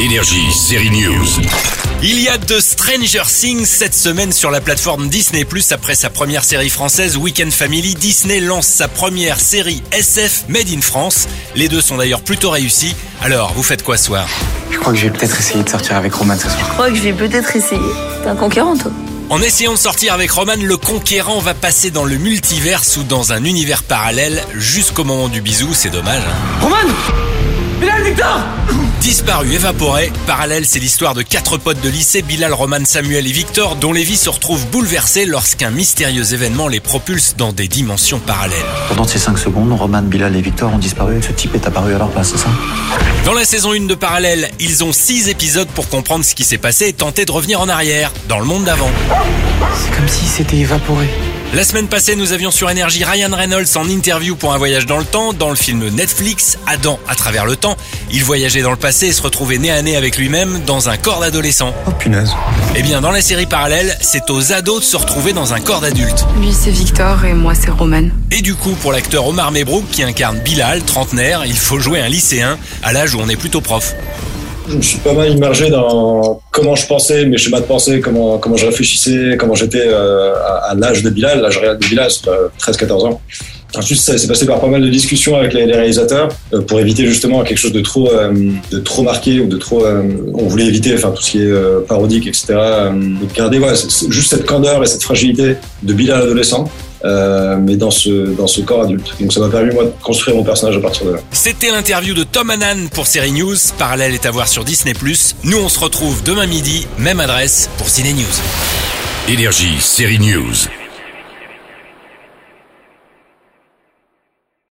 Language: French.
Énergie, série News. Il y a de Stranger Things cette semaine sur la plateforme Disney+. Après sa première série française Weekend Family, Disney lance sa première série SF Made in France. Les deux sont d'ailleurs plutôt réussis. Alors, vous faites quoi ce soir? Je crois que je vais peut-être essayer de sortir avec Roman ce soir. Je crois que je vais peut-être essayer. T'es un conquérant, toi. En essayant de sortir avec Roman, le conquérant va passer dans le multiverse ou dans un univers parallèle jusqu'au moment du bisou, c'est dommage. hein. Roman Bilal Victor Disparu, évaporé, parallèle, c'est l'histoire de quatre potes de lycée, Bilal, Roman, Samuel et Victor, dont les vies se retrouvent bouleversées lorsqu'un mystérieux événement les propulse dans des dimensions parallèles. Pendant ces 5 secondes, Roman, Bilal et Victor ont disparu. Ce type est apparu à leur place, c'est ça? Dans la saison 1 de Parallèle, ils ont 6 épisodes pour comprendre ce qui s'est passé et tenter de revenir en arrière, dans le monde d'avant. C'est comme s'il s'était évaporé. La semaine passée, nous avions sur Énergie Ryan Reynolds en interview pour un voyage dans le temps. Dans le film Netflix, Adam à travers le temps, il voyageait dans le passé et se retrouvait nez à nez avec lui-même dans un corps d'adolescent. Oh punaise. Eh bien, dans la série Parallèle, c'est aux ados de se retrouver dans un corps d'adulte. Lui, c'est Victor et moi, c'est Roman. Et du coup, pour l'acteur Omar Mebrouk qui incarne Bilal, trentenaire, il faut jouer un lycéen à l'âge où on est plutôt prof. Je me suis pas mal immergé dans comment je pensais, mes schémas de pensée, comment, comment je réfléchissais, comment j'étais euh, à, l'âge de Bilal, l'âge réel de Bilal, c'était 13-14 ans. Ensuite, ça s'est passé par pas mal de discussions avec les, réalisateurs euh, pour éviter justement quelque chose de trop, euh, de trop marqué ou de trop. euh, on voulait éviter, enfin tout ce qui est euh, parodique, etc. Euh, donc garder c'est- c'est juste cette candeur et cette fragilité de Bilal adolescent, euh, mais dans ce dans ce corps adulte. Donc ça m'a permis moi de construire mon personnage à partir de là. C'était l'interview de Tom Hannan pour Série News. Parallèle est à voir sur Disney+. Nous, on se retrouve demain midi, même adresse pour Ciné News. Énergie, série News.